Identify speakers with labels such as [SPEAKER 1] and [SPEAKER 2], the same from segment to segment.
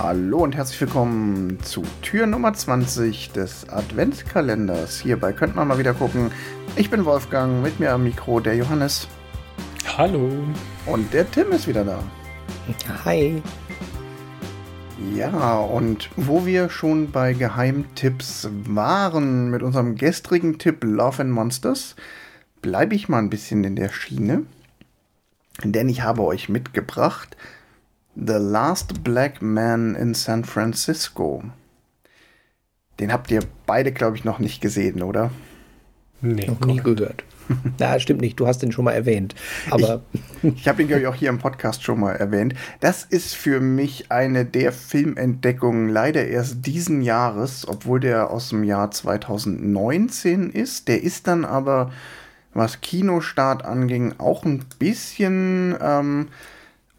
[SPEAKER 1] Hallo und herzlich willkommen zu Tür Nummer 20 des Adventskalenders. Hierbei könnte man mal wieder gucken. Ich bin Wolfgang, mit mir am Mikro der Johannes.
[SPEAKER 2] Hallo.
[SPEAKER 1] Und der Tim ist wieder da.
[SPEAKER 3] Hi.
[SPEAKER 1] Ja, und wo wir schon bei Geheimtipps waren mit unserem gestrigen Tipp Love and Monsters, bleibe ich mal ein bisschen in der Schiene. Denn ich habe euch mitgebracht The Last Black Man in San Francisco. Den habt ihr beide, glaube ich, noch nicht gesehen, oder?
[SPEAKER 3] Nee, noch nie gehört. Na, stimmt nicht. Du hast den schon mal erwähnt. Aber
[SPEAKER 1] ich, ich habe ihn, glaube ich, auch hier im Podcast schon mal erwähnt. Das ist für mich eine der Filmentdeckungen leider erst diesen Jahres, obwohl der aus dem Jahr 2019 ist. Der ist dann aber, was Kinostart anging, auch ein bisschen ähm,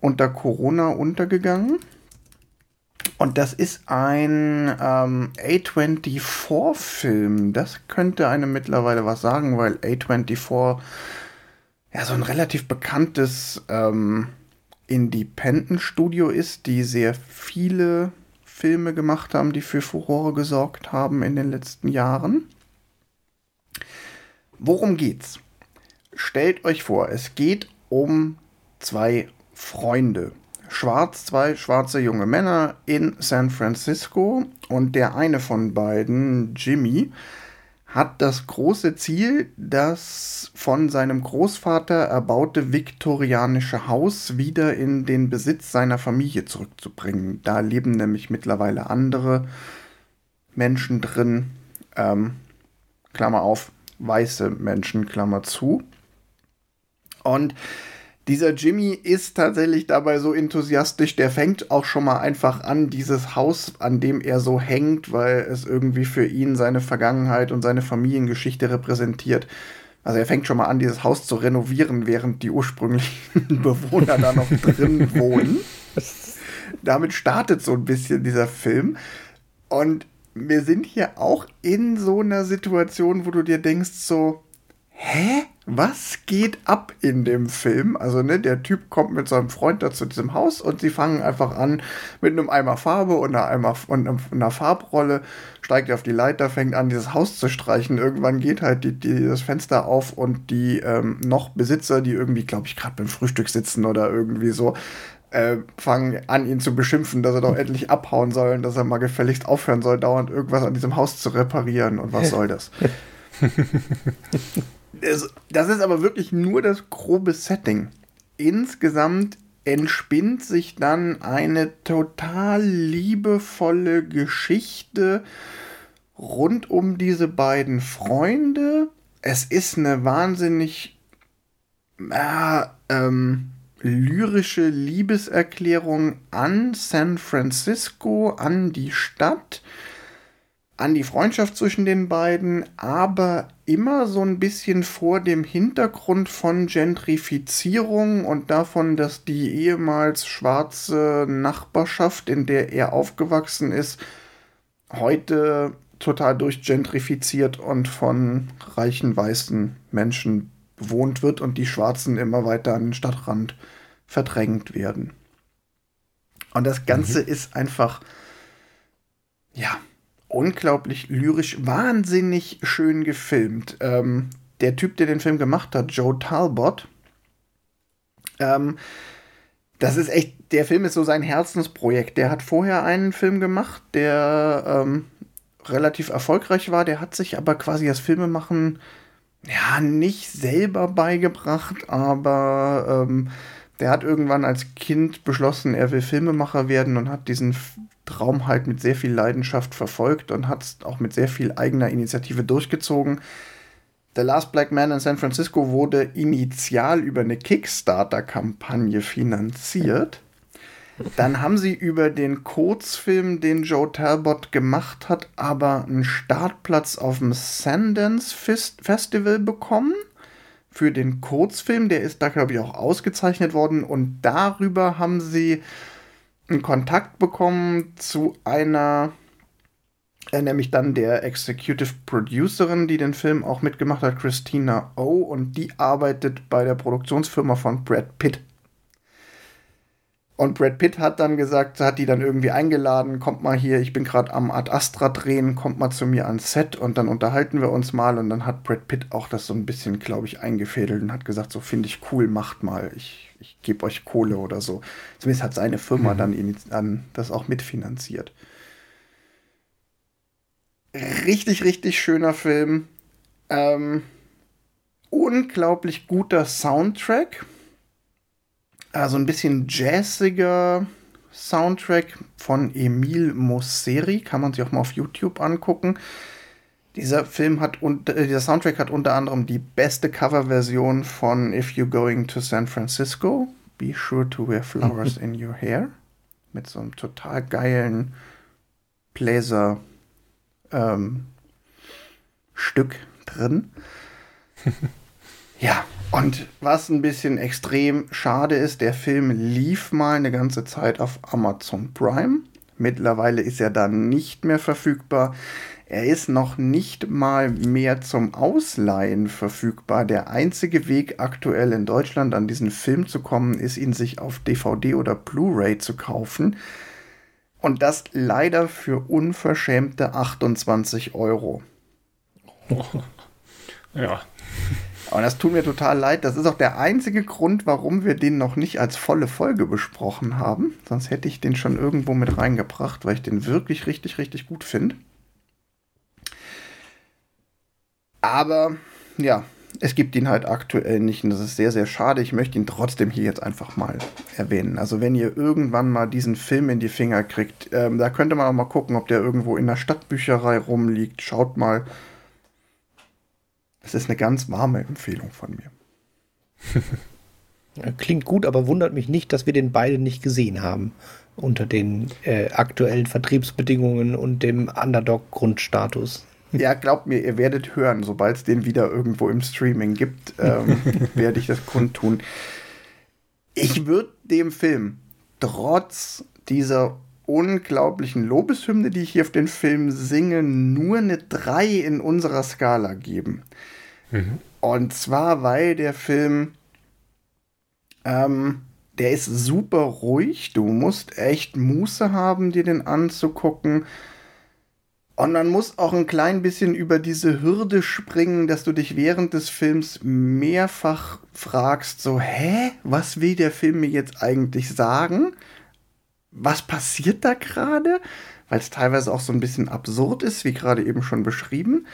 [SPEAKER 1] unter Corona untergegangen. Und das ist ein ähm, A24-Film. Das könnte einem mittlerweile was sagen, weil A24 ja so ein relativ bekanntes ähm, Independent-Studio ist, die sehr viele Filme gemacht haben, die für Furore gesorgt haben in den letzten Jahren. Worum geht's? Stellt euch vor, es geht um zwei Freunde schwarz, zwei schwarze junge Männer in San Francisco und der eine von beiden, Jimmy, hat das große Ziel, das von seinem Großvater erbaute viktorianische Haus wieder in den Besitz seiner Familie zurückzubringen. Da leben nämlich mittlerweile andere Menschen drin, ähm, Klammer auf, weiße Menschen, Klammer zu. Und dieser Jimmy ist tatsächlich dabei so enthusiastisch, der fängt auch schon mal einfach an, dieses Haus, an dem er so hängt, weil es irgendwie für ihn seine Vergangenheit und seine Familiengeschichte repräsentiert. Also er fängt schon mal an, dieses Haus zu renovieren, während die ursprünglichen Bewohner da noch drin wohnen. Damit startet so ein bisschen dieser Film. Und wir sind hier auch in so einer Situation, wo du dir denkst, so, hä? Was geht ab in dem Film? Also, ne, der Typ kommt mit seinem Freund da zu diesem Haus und sie fangen einfach an mit einem Eimer Farbe und einer, Eimer, und einer Farbrolle, steigt auf die Leiter, fängt an, dieses Haus zu streichen. Irgendwann geht halt die, die, das Fenster auf und die ähm, noch Besitzer, die irgendwie, glaube ich, gerade beim Frühstück sitzen oder irgendwie so, äh, fangen an, ihn zu beschimpfen, dass er doch endlich abhauen soll und dass er mal gefälligst aufhören soll, dauernd irgendwas an diesem Haus zu reparieren. Und was soll das? das ist aber wirklich nur das grobe Setting. Insgesamt entspinnt sich dann eine total liebevolle Geschichte rund um diese beiden Freunde. Es ist eine wahnsinnig äh, ähm, lyrische Liebeserklärung an San Francisco, an die Stadt an die Freundschaft zwischen den beiden, aber immer so ein bisschen vor dem Hintergrund von Gentrifizierung und davon, dass die ehemals schwarze Nachbarschaft, in der er aufgewachsen ist, heute total durchgentrifiziert und von reichen weißen Menschen bewohnt wird und die Schwarzen immer weiter an den Stadtrand verdrängt werden. Und das Ganze mhm. ist einfach, ja, unglaublich lyrisch, wahnsinnig schön gefilmt. Ähm, der Typ, der den Film gemacht hat, Joe Talbot, ähm, das ist echt, der Film ist so sein Herzensprojekt. Der hat vorher einen Film gemacht, der ähm, relativ erfolgreich war. Der hat sich aber quasi das Filmemachen ja nicht selber beigebracht, aber ähm, der hat irgendwann als Kind beschlossen, er will Filmemacher werden und hat diesen Traum halt mit sehr viel Leidenschaft verfolgt und hat es auch mit sehr viel eigener Initiative durchgezogen. The Last Black Man in San Francisco wurde initial über eine Kickstarter-Kampagne finanziert. Dann haben sie über den Kurzfilm, den Joe Talbot gemacht hat, aber einen Startplatz auf dem Sundance Festival bekommen. Für den Kurzfilm, der ist da, glaube ich, auch ausgezeichnet worden. Und darüber haben sie einen Kontakt bekommen zu einer, äh, nämlich dann der Executive Producerin, die den Film auch mitgemacht hat, Christina O. Und die arbeitet bei der Produktionsfirma von Brad Pitt. Und Brad Pitt hat dann gesagt, hat die dann irgendwie eingeladen, kommt mal hier, ich bin gerade am Ad Astra drehen, kommt mal zu mir ans Set und dann unterhalten wir uns mal. Und dann hat Brad Pitt auch das so ein bisschen, glaube ich, eingefädelt und hat gesagt, so finde ich cool, macht mal, ich, ich gebe euch Kohle oder so. Zumindest hat seine Firma mhm. dann, das auch mitfinanziert. Richtig, richtig schöner Film. Ähm, unglaublich guter Soundtrack also ein bisschen jazziger Soundtrack von Emil Mosseri, kann man sich auch mal auf YouTube angucken. Dieser Film hat und äh, dieser Soundtrack hat unter anderem die beste Coverversion von If You're Going to San Francisco, Be Sure to Wear Flowers in Your Hair mit so einem total geilen Bläser ähm, Stück drin. ja, und was ein bisschen extrem schade ist, der Film lief mal eine ganze Zeit auf Amazon Prime. Mittlerweile ist er dann nicht mehr verfügbar. Er ist noch nicht mal mehr zum Ausleihen verfügbar. Der einzige Weg aktuell in Deutschland an diesen Film zu kommen, ist ihn sich auf DVD oder Blu-ray zu kaufen. Und das leider für unverschämte 28 Euro.
[SPEAKER 2] Ja,
[SPEAKER 1] und das tut mir total leid. Das ist auch der einzige Grund, warum wir den noch nicht als volle Folge besprochen haben. Sonst hätte ich den schon irgendwo mit reingebracht, weil ich den wirklich richtig, richtig gut finde. Aber ja, es gibt ihn halt aktuell nicht und das ist sehr, sehr schade. Ich möchte ihn trotzdem hier jetzt einfach mal erwähnen. Also wenn ihr irgendwann mal diesen Film in die Finger kriegt, ähm, da könnte man auch mal gucken, ob der irgendwo in der Stadtbücherei rumliegt. Schaut mal, das ist eine ganz warme Empfehlung von mir.
[SPEAKER 3] Klingt gut, aber wundert mich nicht, dass wir den beide nicht gesehen haben unter den äh, aktuellen Vertriebsbedingungen und dem Underdog-Grundstatus.
[SPEAKER 1] Ja, glaubt mir, ihr werdet hören, sobald es den wieder irgendwo im Streaming gibt, ähm, werde ich das kundtun. Ich würde dem Film trotz dieser unglaublichen Lobeshymne, die ich hier auf den Film singe, nur eine 3 in unserer Skala geben. Mhm. Und zwar, weil der Film, ähm, der ist super ruhig. Du musst echt Muße haben, dir den anzugucken. Und man muss auch ein klein bisschen über diese Hürde springen, dass du dich während des Films mehrfach fragst, so, hä, was will der Film mir jetzt eigentlich sagen? Was passiert da gerade? Weil es teilweise auch so ein bisschen absurd ist, wie gerade eben schon beschrieben.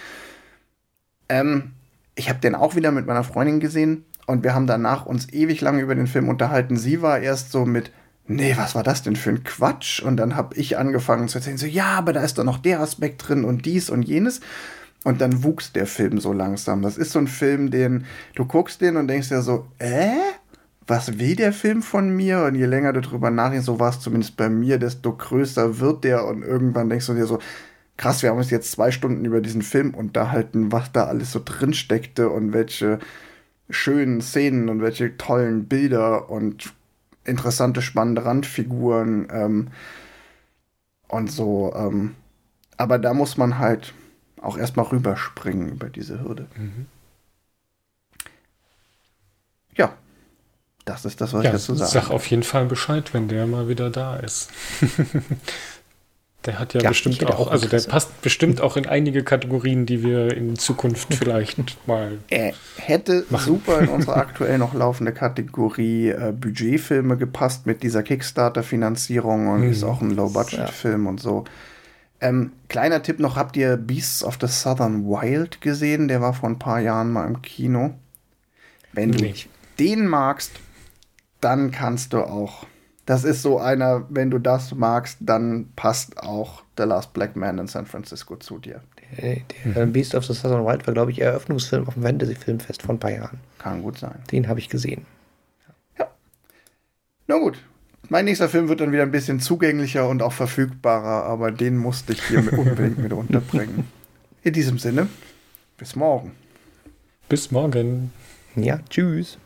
[SPEAKER 1] Ähm, ich habe den auch wieder mit meiner Freundin gesehen und wir haben danach uns ewig lange über den Film unterhalten. Sie war erst so mit, nee, was war das denn für ein Quatsch? Und dann habe ich angefangen zu erzählen, so, ja, aber da ist doch noch der Aspekt drin und dies und jenes. Und dann wuchs der Film so langsam. Das ist so ein Film, den du guckst den und denkst ja so, äh? Was will der Film von mir? Und je länger du drüber nachdenkst, so war es zumindest bei mir, desto größer wird der. Und irgendwann denkst du dir so, krass, wir haben uns jetzt zwei Stunden über diesen Film unterhalten, was da alles so drin steckte und welche schönen Szenen und welche tollen Bilder und interessante, spannende Randfiguren ähm, und so. Ähm, aber da muss man halt auch erstmal rüberspringen über diese Hürde. Mhm. Ja, das ist das, was ja, ich dazu
[SPEAKER 2] sage. Sag auf jeden Fall Bescheid, wenn der mal wieder da ist. der hat ja, ja bestimmt auch, auch also der passt bestimmt auch in einige Kategorien, die wir in Zukunft vielleicht mal.
[SPEAKER 1] Er hätte machen. super in unsere aktuell noch laufende Kategorie äh, Budgetfilme gepasst mit dieser Kickstarter-Finanzierung und mhm. ist auch ein Low-Budget-Film ja. und so. Ähm, kleiner Tipp noch: Habt ihr Beasts of the Southern Wild gesehen? Der war vor ein paar Jahren mal im Kino. Wenn nee. du den magst, dann kannst du auch. Das ist so einer, wenn du das magst, dann passt auch The Last Black Man in San Francisco zu dir.
[SPEAKER 3] Der, der mhm. Beast of the Southern Wild war, glaube ich, Eröffnungsfilm auf dem Fantasy-Filmfest vor ein paar Jahren.
[SPEAKER 1] Kann gut sein.
[SPEAKER 3] Den habe ich gesehen.
[SPEAKER 1] Ja. Na gut. Mein nächster Film wird dann wieder ein bisschen zugänglicher und auch verfügbarer, aber den musste ich hier unbedingt mit unterbringen. In diesem Sinne, bis morgen.
[SPEAKER 2] Bis morgen.
[SPEAKER 3] Ja, tschüss.